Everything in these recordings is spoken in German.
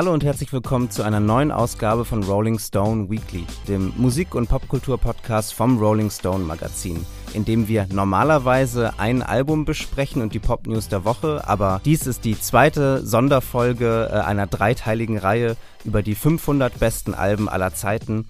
Hallo und herzlich willkommen zu einer neuen Ausgabe von Rolling Stone Weekly, dem Musik- und Popkultur-Podcast vom Rolling Stone Magazin, in dem wir normalerweise ein Album besprechen und die Pop-News der Woche, aber dies ist die zweite Sonderfolge äh, einer dreiteiligen Reihe über die 500 besten Alben aller Zeiten,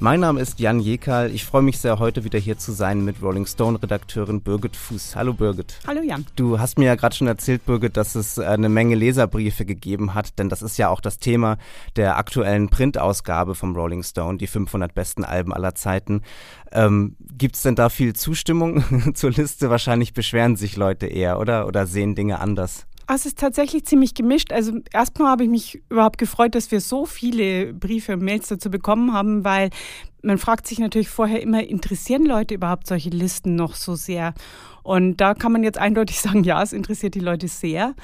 mein Name ist Jan Jekal. Ich freue mich sehr, heute wieder hier zu sein mit Rolling Stone-Redakteurin Birgit Fuß. Hallo Birgit. Hallo Jan. Du hast mir ja gerade schon erzählt, Birgit, dass es äh, eine Menge Leserbriefe gegeben hat, denn das ist ja auch das Thema der aktuellen Printausgabe vom Rolling Stone, die 500 besten Alben aller Zeiten. Ähm, Gibt es denn da viel Zustimmung zur Liste? Wahrscheinlich beschweren sich Leute eher, oder? Oder sehen Dinge anders? Es ist tatsächlich ziemlich gemischt. Also erstmal habe ich mich überhaupt gefreut, dass wir so viele Briefe und Mails dazu bekommen haben, weil man fragt sich natürlich vorher immer, interessieren Leute überhaupt solche Listen noch so sehr? Und da kann man jetzt eindeutig sagen, ja, es interessiert die Leute sehr.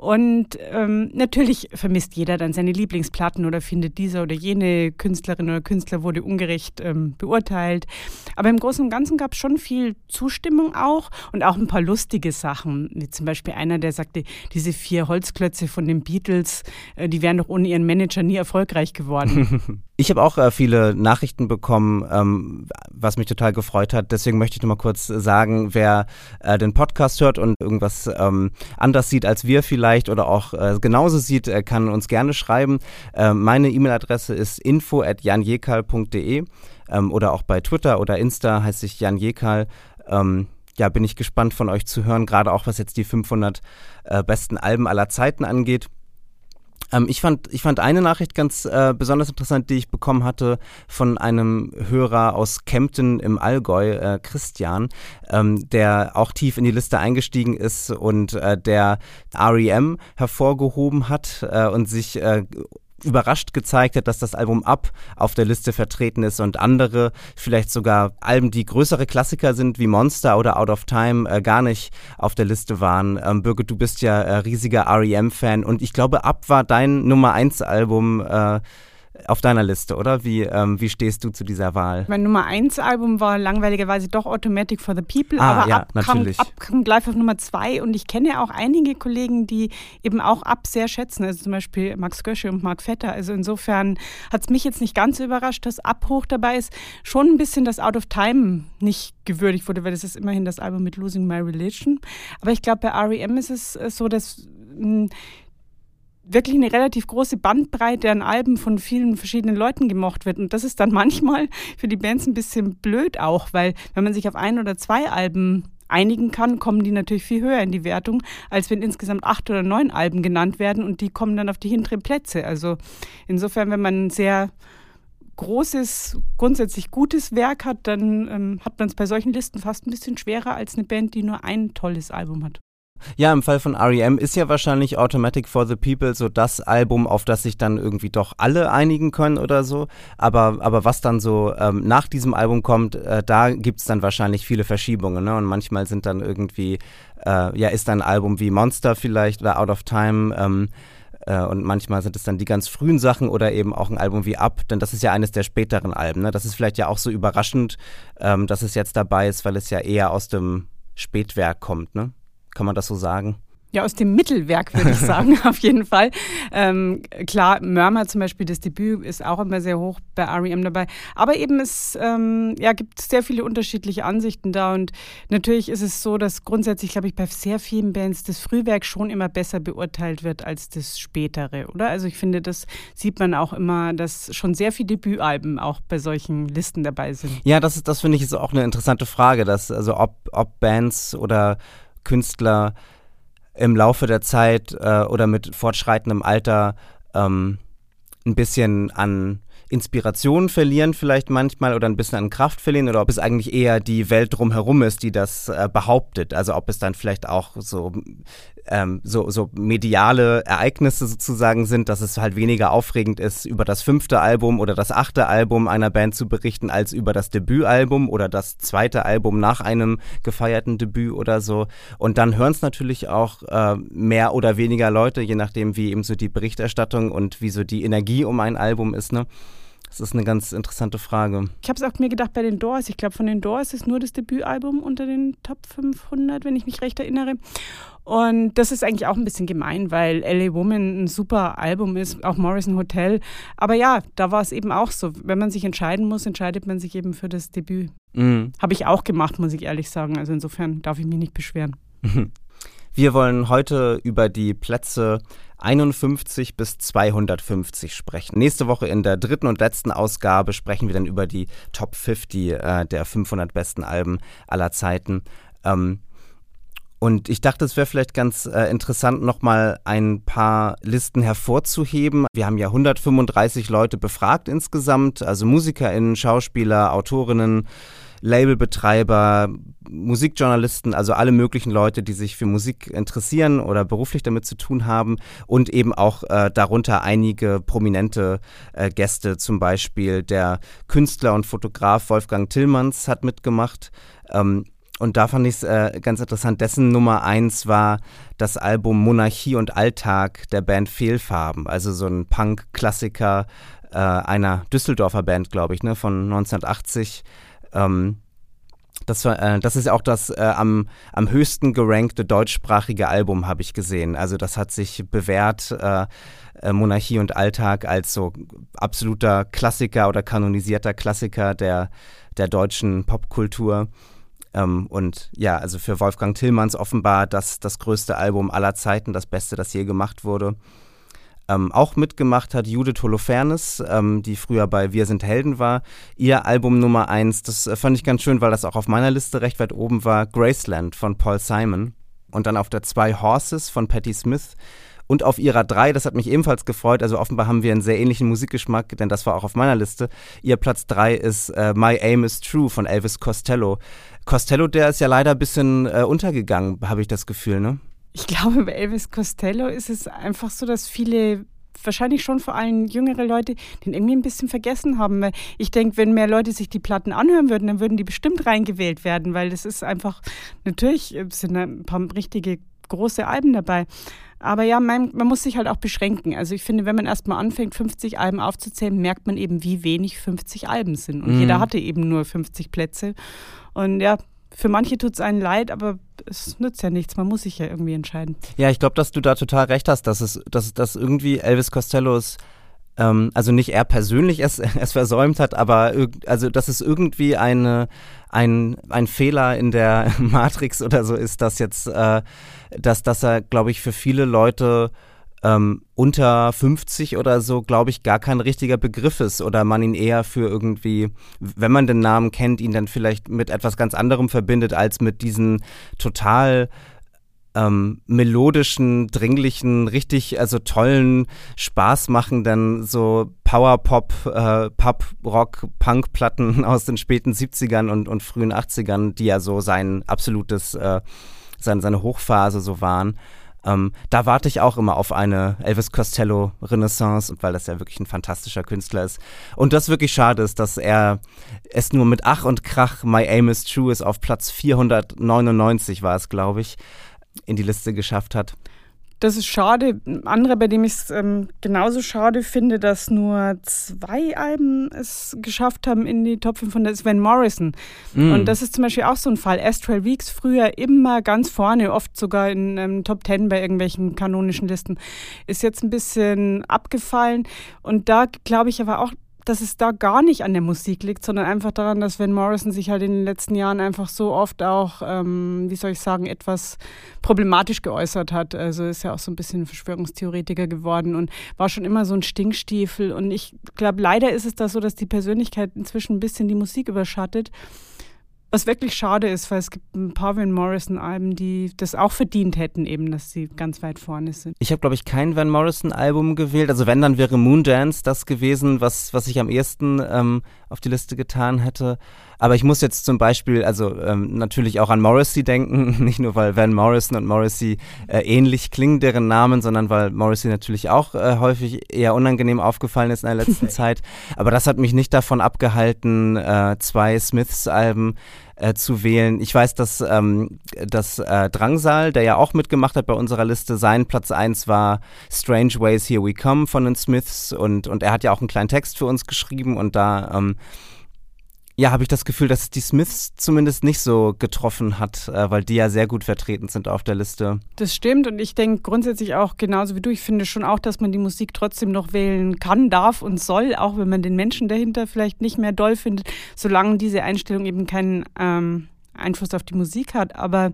Und ähm, natürlich vermisst jeder dann seine Lieblingsplatten oder findet dieser oder jene Künstlerin oder Künstler wurde ungerecht ähm, beurteilt. Aber im Großen und Ganzen gab es schon viel Zustimmung auch und auch ein paar lustige Sachen. Wie zum Beispiel einer, der sagte, diese vier Holzklötze von den Beatles, äh, die wären doch ohne ihren Manager nie erfolgreich geworden. Ich habe auch äh, viele Nachrichten bekommen, ähm, was mich total gefreut hat. Deswegen möchte ich nur mal kurz sagen, wer äh, den Podcast hört und irgendwas ähm, anders sieht als wir vielleicht oder auch äh, genauso sieht, äh, kann uns gerne schreiben. Äh, meine E-Mail-Adresse ist info@janjekal.de ähm, oder auch bei Twitter oder Insta heiße ich Jan Jekal. Ähm, ja, bin ich gespannt von euch zu hören, gerade auch was jetzt die 500 äh, besten Alben aller Zeiten angeht. Ähm, ich, fand, ich fand eine Nachricht ganz äh, besonders interessant, die ich bekommen hatte von einem Hörer aus Kempten im Allgäu, äh, Christian, ähm, der auch tief in die Liste eingestiegen ist und äh, der REM hervorgehoben hat äh, und sich äh, überrascht gezeigt hat, dass das Album Up auf der Liste vertreten ist und andere, vielleicht sogar Alben, die größere Klassiker sind wie Monster oder Out of Time, äh, gar nicht auf der Liste waren. Ähm, Birgit, du bist ja äh, riesiger REM-Fan und ich glaube, Up war dein Nummer 1 Album. Äh, auf deiner Liste, oder? Wie, ähm, wie stehst du zu dieser Wahl? Mein Nummer 1 Album war langweiligerweise doch Automatic for the People, ah, aber ja, ab, kam, ab kam gleich auf Nummer 2 und ich kenne auch einige Kollegen, die eben auch ab sehr schätzen, also zum Beispiel Max Gösche und Mark Vetter. Also insofern hat es mich jetzt nicht ganz so überrascht, dass ab hoch dabei ist. Schon ein bisschen, dass Out of Time nicht gewürdigt wurde, weil das ist immerhin das Album mit Losing My Religion. Aber ich glaube, bei REM ist es äh, so, dass hm, wirklich eine relativ große Bandbreite an Alben von vielen verschiedenen Leuten gemocht wird. Und das ist dann manchmal für die Bands ein bisschen blöd auch, weil wenn man sich auf ein oder zwei Alben einigen kann, kommen die natürlich viel höher in die Wertung, als wenn insgesamt acht oder neun Alben genannt werden und die kommen dann auf die hinteren Plätze. Also insofern, wenn man ein sehr großes, grundsätzlich gutes Werk hat, dann ähm, hat man es bei solchen Listen fast ein bisschen schwerer als eine Band, die nur ein tolles Album hat. Ja, im Fall von REM ist ja wahrscheinlich Automatic for the People so das Album, auf das sich dann irgendwie doch alle einigen können oder so. Aber, aber was dann so ähm, nach diesem Album kommt, äh, da gibt es dann wahrscheinlich viele Verschiebungen. Ne? Und manchmal sind dann irgendwie, äh, ja, ist dann ein Album wie Monster vielleicht oder Out of Time. Ähm, äh, und manchmal sind es dann die ganz frühen Sachen oder eben auch ein Album wie Up, denn das ist ja eines der späteren Alben. Ne? Das ist vielleicht ja auch so überraschend, ähm, dass es jetzt dabei ist, weil es ja eher aus dem Spätwerk kommt. Ne? Kann man das so sagen? Ja, aus dem Mittelwerk würde ich sagen, auf jeden Fall. Ähm, klar, Murmur zum Beispiel, das Debüt ist auch immer sehr hoch bei REM dabei. Aber eben es ähm, ja, gibt sehr viele unterschiedliche Ansichten da. Und natürlich ist es so, dass grundsätzlich, glaube ich, bei sehr vielen Bands das Frühwerk schon immer besser beurteilt wird als das Spätere, oder? Also ich finde, das sieht man auch immer, dass schon sehr viele Debütalben auch bei solchen Listen dabei sind. Ja, das ist, das finde ich ist auch eine interessante Frage, dass also ob, ob Bands oder Künstler im Laufe der Zeit äh, oder mit fortschreitendem Alter ähm, ein bisschen an Inspiration verlieren vielleicht manchmal oder ein bisschen an Kraft verlieren oder ob es eigentlich eher die Welt drumherum ist, die das äh, behauptet. Also ob es dann vielleicht auch so, ähm, so, so mediale Ereignisse sozusagen sind, dass es halt weniger aufregend ist, über das fünfte Album oder das achte Album einer Band zu berichten, als über das Debütalbum oder das zweite Album nach einem gefeierten Debüt oder so. Und dann hören es natürlich auch äh, mehr oder weniger Leute, je nachdem, wie eben so die Berichterstattung und wie so die Energie um ein Album ist. Ne? Das ist eine ganz interessante Frage. Ich habe es auch mir gedacht bei den Doors. Ich glaube, von den Doors ist nur das Debütalbum unter den Top 500, wenn ich mich recht erinnere. Und das ist eigentlich auch ein bisschen gemein, weil LA Woman ein super Album ist, auch Morrison Hotel. Aber ja, da war es eben auch so. Wenn man sich entscheiden muss, entscheidet man sich eben für das Debüt. Mhm. Habe ich auch gemacht, muss ich ehrlich sagen. Also insofern darf ich mich nicht beschweren. Wir wollen heute über die Plätze 51 bis 250 sprechen. Nächste Woche in der dritten und letzten Ausgabe sprechen wir dann über die Top 50 äh, der 500 besten Alben aller Zeiten. Ähm, und ich dachte, es wäre vielleicht ganz äh, interessant, nochmal ein paar Listen hervorzuheben. Wir haben ja 135 Leute befragt insgesamt, also MusikerInnen, Schauspieler, Autorinnen, Labelbetreiber, Musikjournalisten, also alle möglichen Leute, die sich für Musik interessieren oder beruflich damit zu tun haben und eben auch äh, darunter einige prominente äh, Gäste, zum Beispiel der Künstler und Fotograf Wolfgang Tillmanns hat mitgemacht. Ähm, und da fand ich es äh, ganz interessant. Dessen Nummer eins war das Album Monarchie und Alltag der Band Fehlfarben. Also so ein Punk-Klassiker äh, einer Düsseldorfer Band, glaube ich, ne, von 1980. Ähm, das, äh, das ist auch das äh, am, am höchsten gerankte deutschsprachige Album, habe ich gesehen. Also das hat sich bewährt, äh, äh, Monarchie und Alltag als so absoluter Klassiker oder kanonisierter Klassiker der, der deutschen Popkultur. Ähm, und ja, also für Wolfgang Tillmanns offenbar das, das größte Album aller Zeiten, das Beste, das je gemacht wurde. Ähm, auch mitgemacht hat Judith Holofernes, ähm, die früher bei Wir sind Helden war. Ihr Album Nummer eins, das äh, fand ich ganz schön, weil das auch auf meiner Liste recht weit oben war, Graceland von Paul Simon. Und dann auf der zwei Horses von Patti Smith. Und auf ihrer drei, das hat mich ebenfalls gefreut, also offenbar haben wir einen sehr ähnlichen Musikgeschmack, denn das war auch auf meiner Liste. Ihr Platz drei ist äh, My Aim is True von Elvis Costello. Costello, der ist ja leider ein bisschen äh, untergegangen, habe ich das Gefühl, ne? Ich glaube, bei Elvis Costello ist es einfach so, dass viele wahrscheinlich schon vor allem jüngere Leute den irgendwie ein bisschen vergessen haben. Weil ich denke, wenn mehr Leute sich die Platten anhören würden, dann würden die bestimmt reingewählt werden, weil das ist einfach, natürlich sind ein paar richtige große Alben dabei. Aber ja, man, man, muss sich halt auch beschränken. Also ich finde, wenn man erstmal anfängt, 50 Alben aufzuzählen, merkt man eben, wie wenig 50 Alben sind. Und mhm. jeder hatte eben nur 50 Plätze. Und ja, für manche tut es einen leid, aber es nützt ja nichts. Man muss sich ja irgendwie entscheiden. Ja, ich glaube, dass du da total recht hast, dass es, dass, dass irgendwie Elvis Costellos ähm, also nicht er persönlich es, es versäumt hat, aber also dass es irgendwie eine, ein, ein Fehler in der Matrix oder so ist, dass jetzt, äh, dass, dass er, glaube ich, für viele Leute ähm, unter 50 oder so, glaube ich, gar kein richtiger Begriff ist oder man ihn eher für irgendwie, wenn man den Namen kennt, ihn dann vielleicht mit etwas ganz anderem verbindet als mit diesen total ähm, melodischen, dringlichen, richtig, also tollen, spaßmachenden, so Power-Pop, äh, Pop-Rock, Punk-Platten aus den späten 70ern und, und frühen 80ern, die ja so sein absolutes, äh, seine, seine Hochphase so waren. Ähm, da warte ich auch immer auf eine Elvis Costello Renaissance, weil das ja wirklich ein fantastischer Künstler ist. Und das wirklich schade ist, dass er es nur mit Ach und Krach My Aim is True ist auf Platz 499 war es, glaube ich, in die Liste geschafft hat. Das ist schade. Andere, bei dem ich es ähm, genauso schade finde, dass nur zwei Alben es geschafft haben in die Top 500, ist Van Morrison. Mm. Und das ist zum Beispiel auch so ein Fall. Astral Weeks früher immer ganz vorne, oft sogar in ähm, Top 10 bei irgendwelchen kanonischen Listen. Ist jetzt ein bisschen abgefallen. Und da glaube ich aber auch, dass es da gar nicht an der Musik liegt, sondern einfach daran, dass Van Morrison sich halt in den letzten Jahren einfach so oft auch, ähm, wie soll ich sagen, etwas problematisch geäußert hat. Also ist ja auch so ein bisschen Verschwörungstheoretiker geworden und war schon immer so ein Stinkstiefel. Und ich glaube, leider ist es da so, dass die Persönlichkeit inzwischen ein bisschen die Musik überschattet. Was wirklich schade ist, weil es gibt ein paar Van Morrison-Alben, die das auch verdient hätten, eben, dass sie ganz weit vorne sind. Ich habe, glaube ich, kein Van Morrison-Album gewählt. Also wenn, dann wäre Moondance das gewesen, was, was ich am ehesten ähm, auf die Liste getan hätte. Aber ich muss jetzt zum Beispiel, also ähm, natürlich auch an Morrissey denken, nicht nur weil Van Morrison und Morrissey äh, ähnlich klingen, deren Namen, sondern weil Morrissey natürlich auch äh, häufig eher unangenehm aufgefallen ist in der letzten Zeit. Aber das hat mich nicht davon abgehalten, äh, zwei Smiths-Alben äh, zu wählen. Ich weiß, dass, ähm, dass äh, Drangsal, der ja auch mitgemacht hat bei unserer Liste, sein Platz 1 war Strange Ways Here We Come von den Smiths und, und er hat ja auch einen kleinen Text für uns geschrieben und da ähm, ja, habe ich das Gefühl, dass die Smiths zumindest nicht so getroffen hat, äh, weil die ja sehr gut vertreten sind auf der Liste. Das stimmt und ich denke grundsätzlich auch genauso wie du. Ich finde schon auch, dass man die Musik trotzdem noch wählen kann, darf und soll, auch wenn man den Menschen dahinter vielleicht nicht mehr doll findet, solange diese Einstellung eben keinen ähm, Einfluss auf die Musik hat. Aber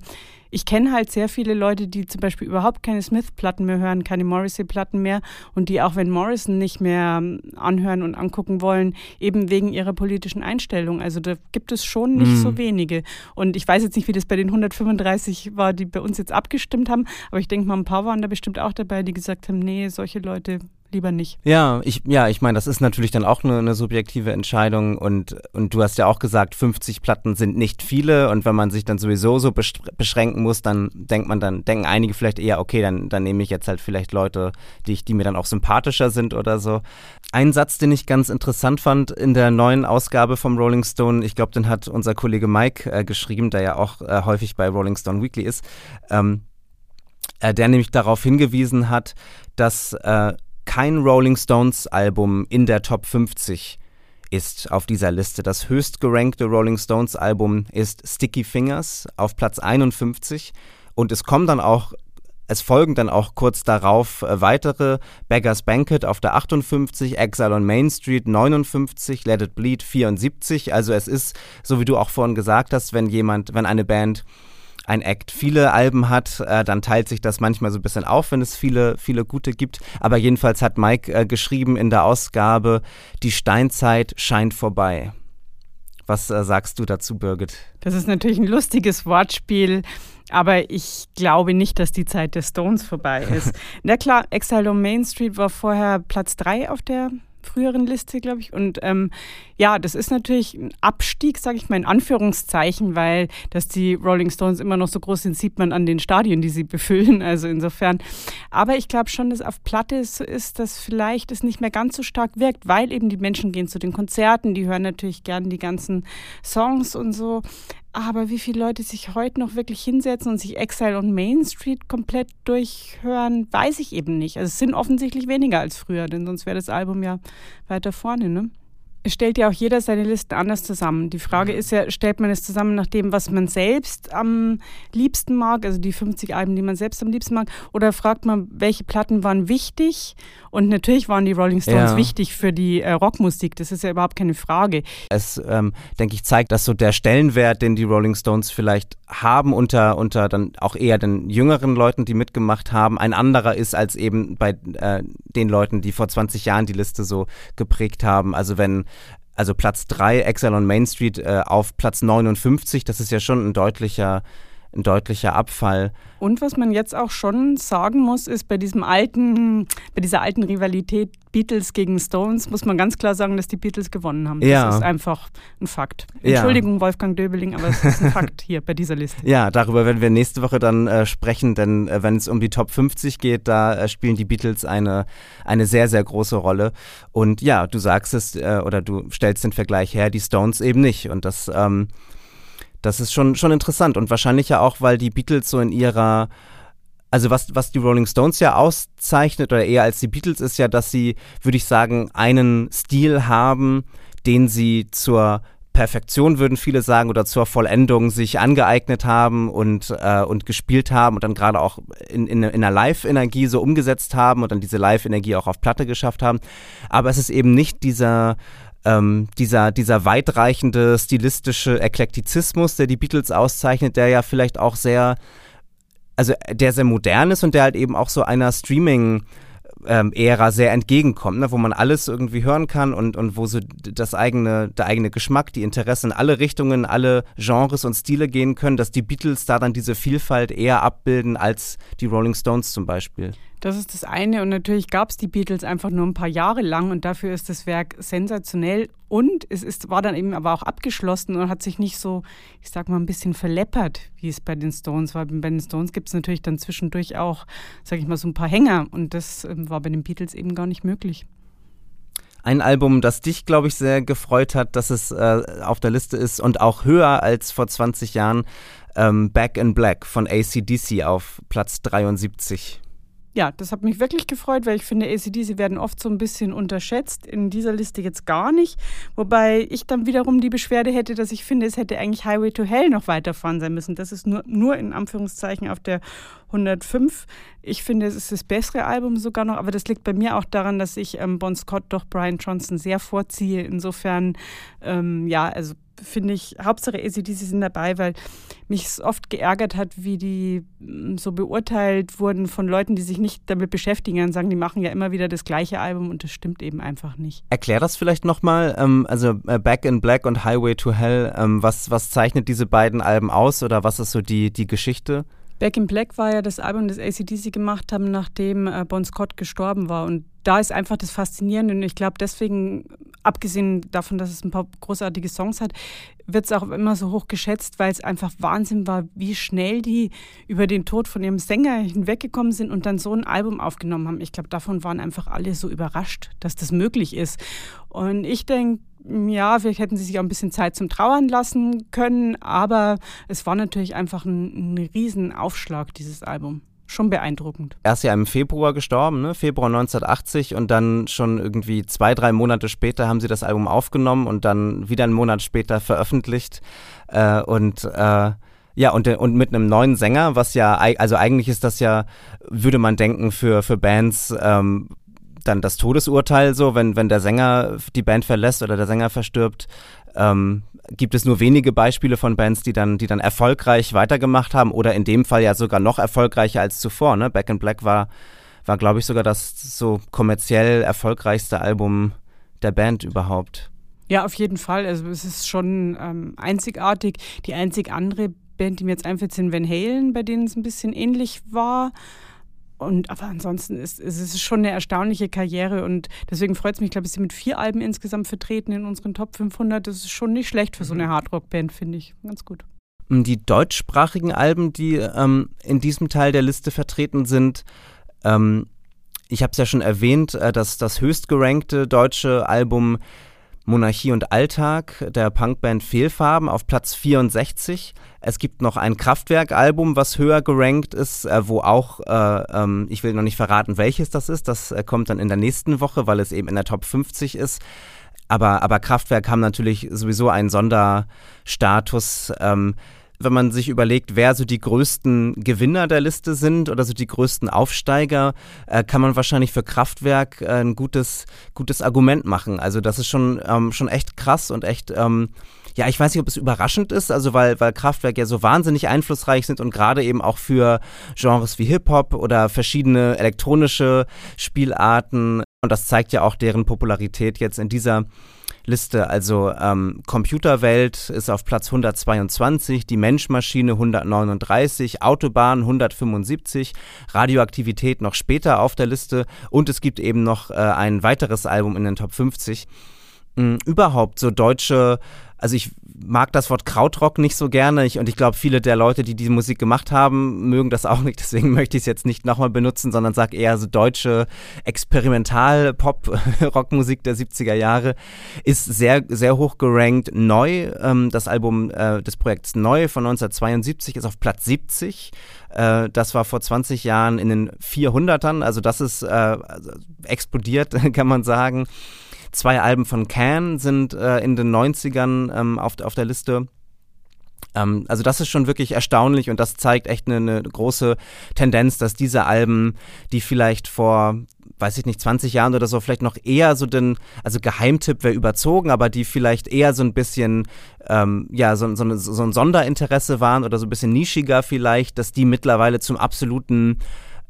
ich kenne halt sehr viele Leute, die zum Beispiel überhaupt keine Smith-Platten mehr hören, keine Morrissey-Platten mehr und die auch wenn Morrison nicht mehr ähm, anhören und angucken wollen, eben wegen ihrer politischen Einstellung. Also da gibt es schon nicht mhm. so wenige. Und ich weiß jetzt nicht, wie das bei den 135 war, die bei uns jetzt abgestimmt haben, aber ich denke mal, ein paar waren da bestimmt auch dabei, die gesagt haben, nee, solche Leute lieber nicht. Ja, ich, ja, ich meine, das ist natürlich dann auch eine, eine, subjektive Entscheidung und, und du hast ja auch gesagt, 50 Platten sind nicht viele und wenn man sich dann sowieso so beschränken muss, dann denkt man dann, denken einige vielleicht eher, okay, dann, dann nehme ich jetzt halt vielleicht Leute, die, ich, die mir dann auch sympathischer sind oder so. Ein Satz, den ich ganz interessant fand in der neuen Ausgabe vom Rolling Stone, ich glaube, den hat unser Kollege Mike äh, geschrieben, der ja auch äh, häufig bei Rolling Stone Weekly ist, ähm, äh, der nämlich darauf hingewiesen hat, dass äh, kein Rolling Stones Album in der Top 50 ist auf dieser Liste. Das höchst gerankte Rolling Stones Album ist Sticky Fingers auf Platz 51 und es kommen dann auch es folgen dann auch kurz darauf äh, weitere Beggars Banquet auf der 58, Exile on Main Street 59, Let It Bleed 74. Also es ist, so wie du auch vorhin gesagt hast, wenn jemand, wenn eine Band ein Act viele Alben hat, äh, dann teilt sich das manchmal so ein bisschen auf, wenn es viele, viele gute gibt. Aber jedenfalls hat Mike äh, geschrieben in der Ausgabe, die Steinzeit scheint vorbei. Was äh, sagst du dazu, Birgit? Das ist natürlich ein lustiges Wortspiel. Aber ich glaube nicht, dass die Zeit der Stones vorbei ist. Na klar, Exile on Main Street war vorher Platz 3 auf der früheren Liste, glaube ich. Und ähm, ja, das ist natürlich ein Abstieg, sage ich mal in Anführungszeichen, weil dass die Rolling Stones immer noch so groß sind, sieht man an den Stadien, die sie befüllen. Also insofern. Aber ich glaube schon, dass auf Platte so ist, dass vielleicht es nicht mehr ganz so stark wirkt, weil eben die Menschen gehen zu den Konzerten, die hören natürlich gern die ganzen Songs und so. Aber wie viele Leute sich heute noch wirklich hinsetzen und sich Exile und Main Street komplett durchhören, weiß ich eben nicht. Also es sind offensichtlich weniger als früher, denn sonst wäre das Album ja weiter vorne, ne? Stellt ja auch jeder seine Listen anders zusammen. Die Frage ist ja, stellt man es zusammen nach dem, was man selbst am liebsten mag, also die 50 Alben, die man selbst am liebsten mag, oder fragt man, welche Platten waren wichtig? Und natürlich waren die Rolling Stones ja. wichtig für die äh, Rockmusik, das ist ja überhaupt keine Frage. Es, ähm, denke ich, zeigt, dass so der Stellenwert, den die Rolling Stones vielleicht haben unter, unter dann auch eher den jüngeren Leuten, die mitgemacht haben, ein anderer ist als eben bei äh, den Leuten, die vor 20 Jahren die Liste so geprägt haben. Also wenn also Platz 3, Exile on Main Street äh, auf Platz 59, das ist ja schon ein deutlicher, ein deutlicher Abfall. Und was man jetzt auch schon sagen muss, ist bei diesem alten, bei dieser alten Rivalität Beatles gegen Stones, muss man ganz klar sagen, dass die Beatles gewonnen haben. Ja. Das ist einfach ein Fakt. Entschuldigung, ja. Wolfgang Döbeling, aber es ist ein Fakt hier bei dieser Liste. Ja, darüber werden wir nächste Woche dann äh, sprechen, denn äh, wenn es um die Top 50 geht, da äh, spielen die Beatles eine, eine sehr, sehr große Rolle. Und ja, du sagst es äh, oder du stellst den Vergleich her, die Stones eben nicht. Und das ähm, das ist schon, schon interessant und wahrscheinlich ja auch, weil die Beatles so in ihrer also was, was die Rolling Stones ja auszeichnet oder eher als die Beatles ist ja, dass sie, würde ich sagen, einen Stil haben, den sie zur Perfektion, würden viele sagen, oder zur Vollendung sich angeeignet haben und, äh, und gespielt haben und dann gerade auch in, in, in einer Live-Energie so umgesetzt haben und dann diese Live-Energie auch auf Platte geschafft haben. Aber es ist eben nicht dieser ähm, dieser, dieser weitreichende stilistische Eklektizismus, der die Beatles auszeichnet, der ja vielleicht auch sehr, also der sehr modern ist und der halt eben auch so einer Streaming- ähm, Ära sehr entgegenkommt, ne? wo man alles irgendwie hören kann und, und wo so das eigene, der eigene Geschmack, die Interessen in alle Richtungen, alle Genres und Stile gehen können, dass die Beatles da dann diese Vielfalt eher abbilden als die Rolling Stones zum Beispiel. Das ist das eine. Und natürlich gab es die Beatles einfach nur ein paar Jahre lang und dafür ist das Werk sensationell. Und es ist, war dann eben aber auch abgeschlossen und hat sich nicht so, ich sag mal, ein bisschen verleppert, wie es bei den Stones war. Bei den Stones gibt es natürlich dann zwischendurch auch, sag ich mal, so ein paar Hänger. Und das ähm, war bei den Beatles eben gar nicht möglich. Ein Album, das dich, glaube ich, sehr gefreut hat, dass es äh, auf der Liste ist und auch höher als vor 20 Jahren. Ähm, Back in Black von ACDC auf Platz 73 ja, das hat mich wirklich gefreut, weil ich finde, ACDC werden oft so ein bisschen unterschätzt, in dieser Liste jetzt gar nicht. Wobei ich dann wiederum die Beschwerde hätte, dass ich finde, es hätte eigentlich Highway to Hell noch weiterfahren sein müssen. Das ist nur, nur in Anführungszeichen auf der 105. Ich finde, es ist das bessere Album sogar noch, aber das liegt bei mir auch daran, dass ich ähm, Bon Scott doch Brian Johnson sehr vorziehe. Insofern, ähm, ja, also finde ich, Hauptsache ACDC sind dabei, weil mich es oft geärgert hat, wie die mm, so beurteilt wurden von Leuten, die sich nicht damit beschäftigen und sagen, die machen ja immer wieder das gleiche Album und das stimmt eben einfach nicht. Erklär das vielleicht nochmal, ähm, also äh, Back in Black und Highway to Hell, ähm, was, was zeichnet diese beiden Alben aus oder was ist so die, die Geschichte? Back in Black war ja das Album, das ACDC gemacht haben, nachdem äh, Bon Scott gestorben war. Und da ist einfach das Faszinierende. Und ich glaube, deswegen, abgesehen davon, dass es ein paar großartige Songs hat, wird es auch immer so hoch geschätzt, weil es einfach Wahnsinn war, wie schnell die über den Tod von ihrem Sänger hinweggekommen sind und dann so ein Album aufgenommen haben. Ich glaube, davon waren einfach alle so überrascht, dass das möglich ist. Und ich denke, ja, vielleicht hätten sie sich auch ein bisschen Zeit zum Trauern lassen können, aber es war natürlich einfach ein, ein Riesenaufschlag, dieses Album. Schon beeindruckend. Er ist ja im Februar gestorben, ne? Februar 1980 und dann schon irgendwie zwei, drei Monate später haben sie das Album aufgenommen und dann wieder einen Monat später veröffentlicht. Äh, und äh, ja, und, und mit einem neuen Sänger, was ja, also eigentlich ist das ja, würde man denken, für, für Bands ähm, dann das Todesurteil so, wenn, wenn der Sänger die Band verlässt oder der Sänger verstirbt, ähm, gibt es nur wenige Beispiele von Bands, die dann, die dann erfolgreich weitergemacht haben oder in dem Fall ja sogar noch erfolgreicher als zuvor. Ne? Back in Black war, war glaube ich, sogar das so kommerziell erfolgreichste Album der Band überhaupt. Ja, auf jeden Fall. Also es ist schon ähm, einzigartig. Die einzig andere Band, die mir jetzt einfällt, sind Van Halen, bei denen es ein bisschen ähnlich war. Und aber ansonsten ist, ist es schon eine erstaunliche Karriere und deswegen freut es mich, ich glaube, sie mit vier Alben insgesamt vertreten in unseren Top 500. Das ist schon nicht schlecht für so eine mhm. Hardrock-Band, finde ich. Ganz gut. Die deutschsprachigen Alben, die ähm, in diesem Teil der Liste vertreten sind, ähm, ich habe es ja schon erwähnt, äh, dass das höchstgerankte deutsche Album Monarchie und Alltag der Punkband Fehlfarben auf Platz 64. Es gibt noch ein Kraftwerk-Album, was höher gerankt ist, äh, wo auch, äh, ähm, ich will noch nicht verraten, welches das ist. Das äh, kommt dann in der nächsten Woche, weil es eben in der Top 50 ist. Aber, aber Kraftwerk haben natürlich sowieso einen Sonderstatus. Ähm, wenn man sich überlegt, wer so die größten Gewinner der Liste sind oder so die größten Aufsteiger, äh, kann man wahrscheinlich für Kraftwerk äh, ein gutes, gutes Argument machen. Also das ist schon, ähm, schon echt krass und echt, ähm, ja, ich weiß nicht, ob es überraschend ist, also weil, weil Kraftwerk ja so wahnsinnig einflussreich sind und gerade eben auch für Genres wie Hip-Hop oder verschiedene elektronische Spielarten. Und das zeigt ja auch deren Popularität jetzt in dieser Liste. Also ähm, Computerwelt ist auf Platz 122, die Menschmaschine 139, Autobahn 175, Radioaktivität noch später auf der Liste und es gibt eben noch äh, ein weiteres Album in den Top 50. Mhm, überhaupt so deutsche also ich mag das Wort Krautrock nicht so gerne ich, und ich glaube, viele der Leute, die diese Musik gemacht haben, mögen das auch nicht. Deswegen möchte ich es jetzt nicht nochmal benutzen, sondern sage eher so deutsche Experimental-Pop-Rockmusik der 70er Jahre ist sehr, sehr hoch gerankt. Neu, ähm, das Album äh, des Projekts Neu von 1972 ist auf Platz 70. Äh, das war vor 20 Jahren in den 400ern, also das ist äh, also explodiert, kann man sagen. Zwei Alben von Can sind äh, in den 90ern ähm, auf, auf der Liste. Ähm, also das ist schon wirklich erstaunlich und das zeigt echt eine, eine große Tendenz, dass diese Alben, die vielleicht vor weiß ich nicht, 20 Jahren oder so, vielleicht noch eher so den, also Geheimtipp wäre überzogen, aber die vielleicht eher so ein bisschen, ähm, ja, so, so, so, ein Sonderinteresse waren oder so ein bisschen nischiger vielleicht, dass die mittlerweile zum absoluten,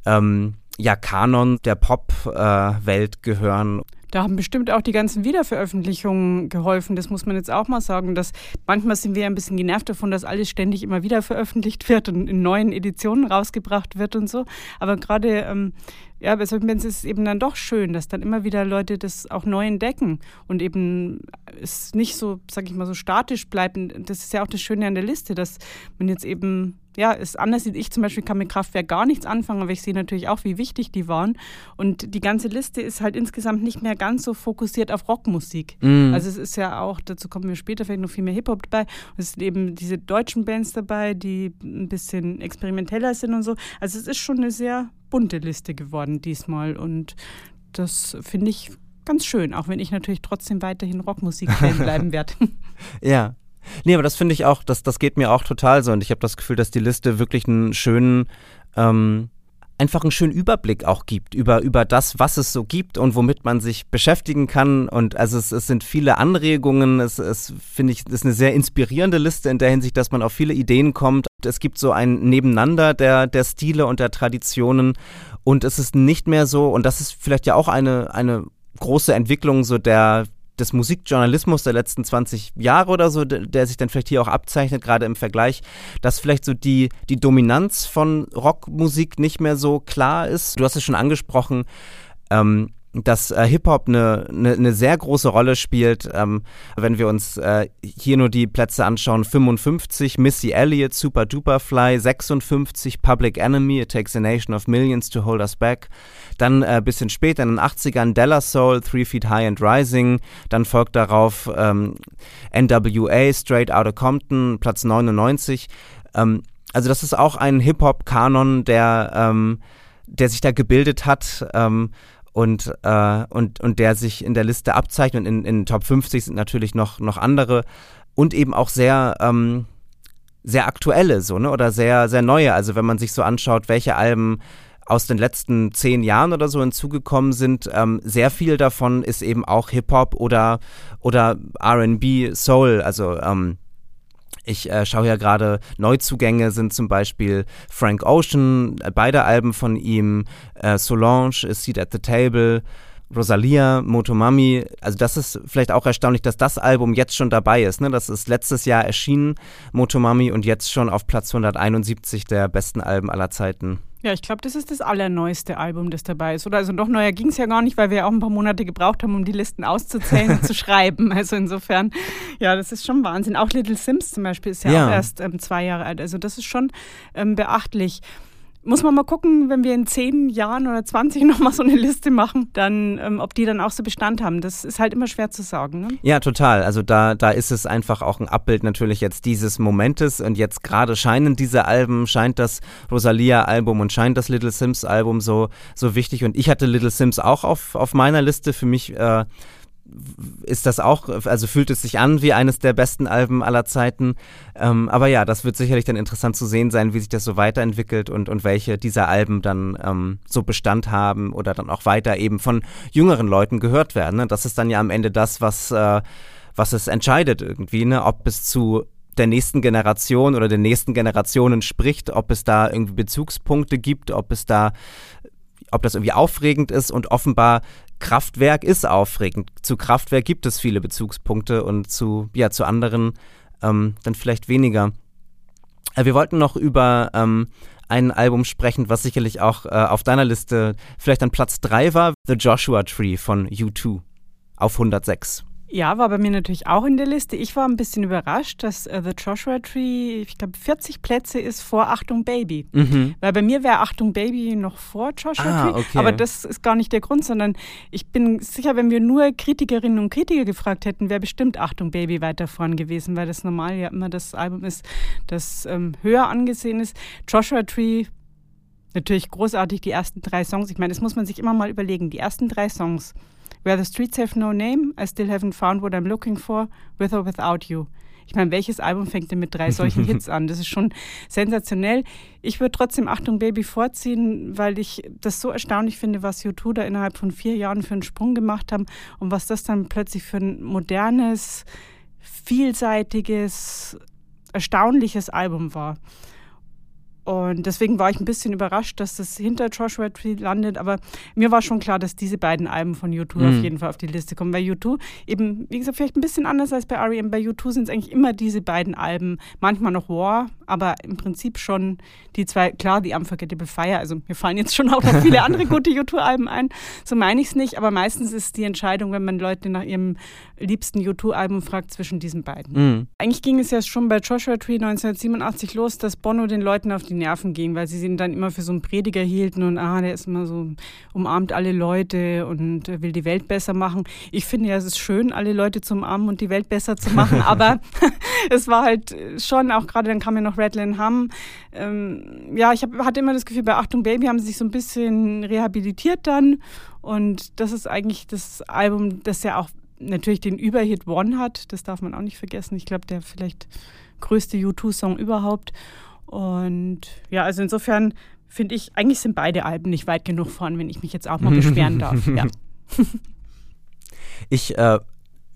ähm, ja, Kanon der Pop-Welt äh, gehören. Da haben bestimmt auch die ganzen Wiederveröffentlichungen geholfen. Das muss man jetzt auch mal sagen. Dass manchmal sind wir ein bisschen genervt davon, dass alles ständig immer wieder veröffentlicht wird und in neuen Editionen rausgebracht wird und so. Aber gerade ähm, ja, Bands ist es eben dann doch schön, dass dann immer wieder Leute das auch neu entdecken und eben es nicht so, sag ich mal, so statisch bleibt. Und das ist ja auch das Schöne an der Liste, dass man jetzt eben ja, ist anders. Ich zum Beispiel kann mit Kraftwerk gar nichts anfangen, aber ich sehe natürlich auch, wie wichtig die waren. Und die ganze Liste ist halt insgesamt nicht mehr ganz so fokussiert auf Rockmusik. Mm. Also es ist ja auch, dazu kommen wir später vielleicht noch viel mehr Hip-Hop dabei. Es sind eben diese deutschen Bands dabei, die ein bisschen experimenteller sind und so. Also es ist schon eine sehr bunte Liste geworden diesmal und das finde ich ganz schön, auch wenn ich natürlich trotzdem weiterhin Rockmusik-Fan bleiben werde. ja, Nee, aber das finde ich auch, das, das geht mir auch total so. Und ich habe das Gefühl, dass die Liste wirklich einen schönen, ähm, einfach einen schönen Überblick auch gibt über, über das, was es so gibt und womit man sich beschäftigen kann. Und also es, es sind viele Anregungen. Es, es finde ich, ist eine sehr inspirierende Liste in der Hinsicht, dass man auf viele Ideen kommt. Es gibt so ein Nebeneinander der, der Stile und der Traditionen. Und es ist nicht mehr so, und das ist vielleicht ja auch eine, eine große Entwicklung so der, des Musikjournalismus der letzten 20 Jahre oder so, der sich dann vielleicht hier auch abzeichnet, gerade im Vergleich, dass vielleicht so die, die Dominanz von Rockmusik nicht mehr so klar ist. Du hast es schon angesprochen, ähm, dass äh, Hip-Hop eine ne, ne sehr große Rolle spielt. Ähm, wenn wir uns äh, hier nur die Plätze anschauen, 55 Missy Elliott, Super Duper Fly, 56 Public Enemy, It Takes a Nation of Millions to Hold Us Back. Dann äh, bisschen später in den 80ern Della Soul, Three Feet High and Rising. Dann folgt darauf ähm, NWA, Straight Outta Compton, Platz 99. Ähm, also das ist auch ein Hip-Hop-Kanon, der, ähm, der sich da gebildet hat. Und, äh, und, und der sich in der Liste abzeichnet. In, in Top 50 sind natürlich noch, noch andere und eben auch sehr, ähm, sehr aktuelle so, ne? Oder sehr, sehr neue. Also wenn man sich so anschaut, welche Alben aus den letzten zehn Jahren oder so hinzugekommen sind, ähm, sehr viel davon ist eben auch Hip-Hop oder, oder RB, Soul, also ähm, ich äh, schaue ja gerade, Neuzugänge sind zum Beispiel Frank Ocean, äh, beide Alben von ihm, äh, Solange, A Seat at the Table, Rosalia, Motomami. Also das ist vielleicht auch erstaunlich, dass das Album jetzt schon dabei ist. Ne? Das ist letztes Jahr erschienen, Motomami, und jetzt schon auf Platz 171 der besten Alben aller Zeiten. Ja, ich glaube, das ist das allerneueste Album, das dabei ist. Oder also noch neuer ging es ja gar nicht, weil wir ja auch ein paar Monate gebraucht haben, um die Listen auszuzählen und zu schreiben. Also insofern, ja, das ist schon Wahnsinn. Auch Little Sims zum Beispiel ist ja, ja. auch erst ähm, zwei Jahre alt. Also das ist schon ähm, beachtlich. Muss man mal gucken, wenn wir in zehn Jahren oder 20 nochmal so eine Liste machen, dann, ähm, ob die dann auch so Bestand haben. Das ist halt immer schwer zu sagen. Ne? Ja, total. Also da, da ist es einfach auch ein Abbild natürlich jetzt dieses Momentes und jetzt gerade scheinen diese Alben, scheint das Rosalia-Album und scheint das Little Sims-Album so, so wichtig. Und ich hatte Little Sims auch auf, auf meiner Liste. Für mich äh, ist das auch, also fühlt es sich an wie eines der besten Alben aller Zeiten. Ähm, aber ja, das wird sicherlich dann interessant zu sehen sein, wie sich das so weiterentwickelt und, und welche dieser Alben dann ähm, so Bestand haben oder dann auch weiter eben von jüngeren Leuten gehört werden. Ne? Das ist dann ja am Ende das, was, äh, was es entscheidet irgendwie, ne? ob es zu der nächsten Generation oder den nächsten Generationen spricht, ob es da irgendwie Bezugspunkte gibt, ob es da ob das irgendwie aufregend ist und offenbar Kraftwerk ist aufregend. Zu Kraftwerk gibt es viele Bezugspunkte und zu, ja, zu anderen ähm, dann vielleicht weniger. Äh, wir wollten noch über ähm, ein Album sprechen, was sicherlich auch äh, auf deiner Liste vielleicht an Platz 3 war, The Joshua Tree von U2 auf 106. Ja, war bei mir natürlich auch in der Liste. Ich war ein bisschen überrascht, dass uh, The Joshua Tree, ich glaube, 40 Plätze ist vor Achtung Baby. Mhm. Weil bei mir wäre Achtung Baby noch vor Joshua ah, Tree. Okay. Aber das ist gar nicht der Grund, sondern ich bin sicher, wenn wir nur Kritikerinnen und Kritiker gefragt hätten, wäre bestimmt Achtung Baby weiter vorn gewesen, weil das normal ja immer das Album ist, das ähm, höher angesehen ist. Joshua Tree natürlich großartig, die ersten drei Songs. Ich meine, das muss man sich immer mal überlegen. Die ersten drei Songs Where the streets have no name, I still haven't found what I'm looking for, with or without you. Ich meine, welches Album fängt denn mit drei solchen Hits an? Das ist schon sensationell. Ich würde trotzdem Achtung Baby vorziehen, weil ich das so erstaunlich finde, was U2 da innerhalb von vier Jahren für einen Sprung gemacht haben und was das dann plötzlich für ein modernes, vielseitiges, erstaunliches Album war. Und deswegen war ich ein bisschen überrascht, dass das hinter Joshua Tree landet. Aber mir war schon klar, dass diese beiden Alben von U2 mhm. auf jeden Fall auf die Liste kommen. Weil U2 eben, wie gesagt, vielleicht ein bisschen anders als bei R.E.M. Bei U2 sind es eigentlich immer diese beiden Alben. Manchmal noch War, aber im Prinzip schon die zwei, klar, die Unforgettable Fire. Also mir fallen jetzt schon auch noch viele andere gute U2-Alben ein. So meine ich es nicht. Aber meistens ist die Entscheidung, wenn man Leute nach ihrem liebsten U2-Album fragt, zwischen diesen beiden. Mhm. Eigentlich ging es ja schon bei Joshua Tree 1987 los, dass Bono den Leuten auf die Nerven ging, weil sie ihn dann immer für so einen Prediger hielten und ah, der ist immer so, umarmt alle Leute und will die Welt besser machen. Ich finde ja, es ist schön, alle Leute zu umarmen und die Welt besser zu machen, aber es war halt schon, auch gerade dann kam ja noch Redland Hum. Ähm, ja, ich hab, hatte immer das Gefühl, bei Achtung Baby haben sie sich so ein bisschen rehabilitiert dann und das ist eigentlich das Album, das ja auch natürlich den Überhit One hat, das darf man auch nicht vergessen. Ich glaube, der vielleicht größte U2-Song überhaupt. Und ja, also insofern finde ich, eigentlich sind beide Alben nicht weit genug vorn, wenn ich mich jetzt auch mal beschweren darf. Ja. Ich äh,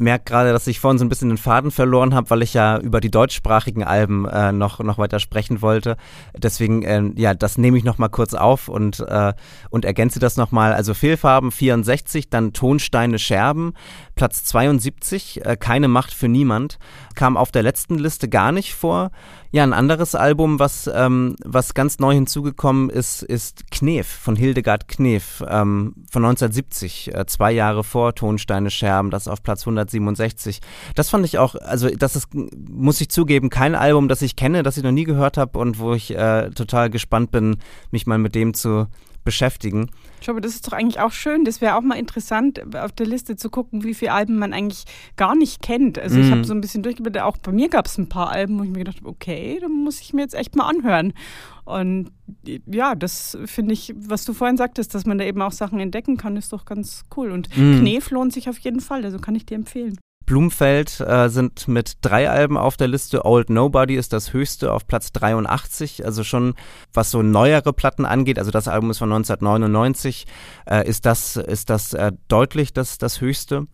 merke gerade, dass ich vorhin so ein bisschen den Faden verloren habe, weil ich ja über die deutschsprachigen Alben äh, noch, noch weiter sprechen wollte. Deswegen, äh, ja, das nehme ich nochmal kurz auf und, äh, und ergänze das nochmal. Also Fehlfarben 64, dann Tonsteine Scherben, Platz 72, äh, Keine Macht für niemand, kam auf der letzten Liste gar nicht vor. Ja, ein anderes Album, was, ähm, was ganz neu hinzugekommen ist, ist Knef von Hildegard Knef ähm, von 1970, äh, zwei Jahre vor Tonsteine Scherben, das auf Platz 167. Das fand ich auch, also das ist, muss ich zugeben, kein Album, das ich kenne, das ich noch nie gehört habe und wo ich äh, total gespannt bin, mich mal mit dem zu beschäftigen. Schau, aber das ist doch eigentlich auch schön. Das wäre auch mal interessant, auf der Liste zu gucken, wie viele Alben man eigentlich gar nicht kennt. Also mhm. ich habe so ein bisschen durchgeblättert, auch bei mir gab es ein paar Alben, wo ich mir gedacht habe, okay, dann muss ich mir jetzt echt mal anhören. Und ja, das finde ich, was du vorhin sagtest, dass man da eben auch Sachen entdecken kann, ist doch ganz cool. Und mhm. Knef lohnt sich auf jeden Fall, also kann ich dir empfehlen. Blumfeld äh, sind mit drei Alben auf der Liste. Old Nobody ist das höchste auf Platz 83. Also schon was so neuere Platten angeht, also das Album ist von 1999, äh, ist das, ist das äh, deutlich das, das höchste.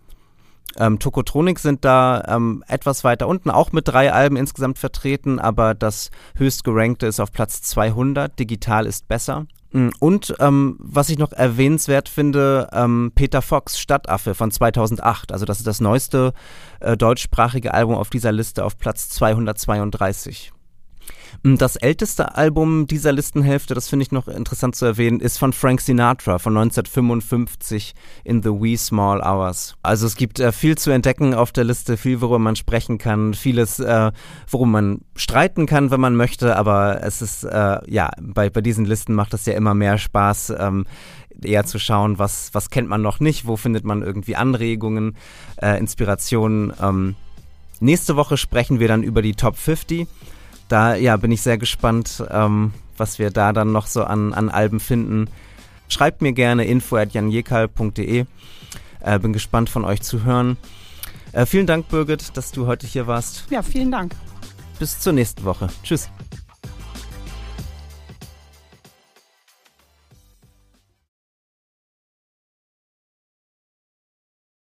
Ähm, Tokotronik sind da ähm, etwas weiter unten, auch mit drei Alben insgesamt vertreten, aber das höchst gerankte ist auf Platz 200. Digital ist besser. Mm, und ähm, was ich noch erwähnenswert finde, ähm, Peter Fox Stadtaffe von 2008. Also das ist das neueste äh, deutschsprachige Album auf dieser Liste auf Platz 232. Mm, das älteste Album dieser Listenhälfte, das finde ich noch interessant zu erwähnen, ist von Frank Sinatra von 1955 in The Wee Small Hours. Also es gibt äh, viel zu entdecken auf der Liste, viel, worüber man sprechen kann, vieles, äh, worum man streiten kann, wenn man möchte, aber es ist, äh, ja, bei, bei diesen Listen macht es ja immer mehr Spaß, ähm, eher zu schauen, was, was kennt man noch nicht, wo findet man irgendwie Anregungen, äh, Inspirationen. Ähm, nächste Woche sprechen wir dann über die Top 50 da ja, bin ich sehr gespannt, ähm, was wir da dann noch so an, an Alben finden. Schreibt mir gerne info.janjekal.de. Äh, bin gespannt von euch zu hören. Äh, vielen Dank, Birgit, dass du heute hier warst. Ja, vielen Dank. Bis zur nächsten Woche. Tschüss.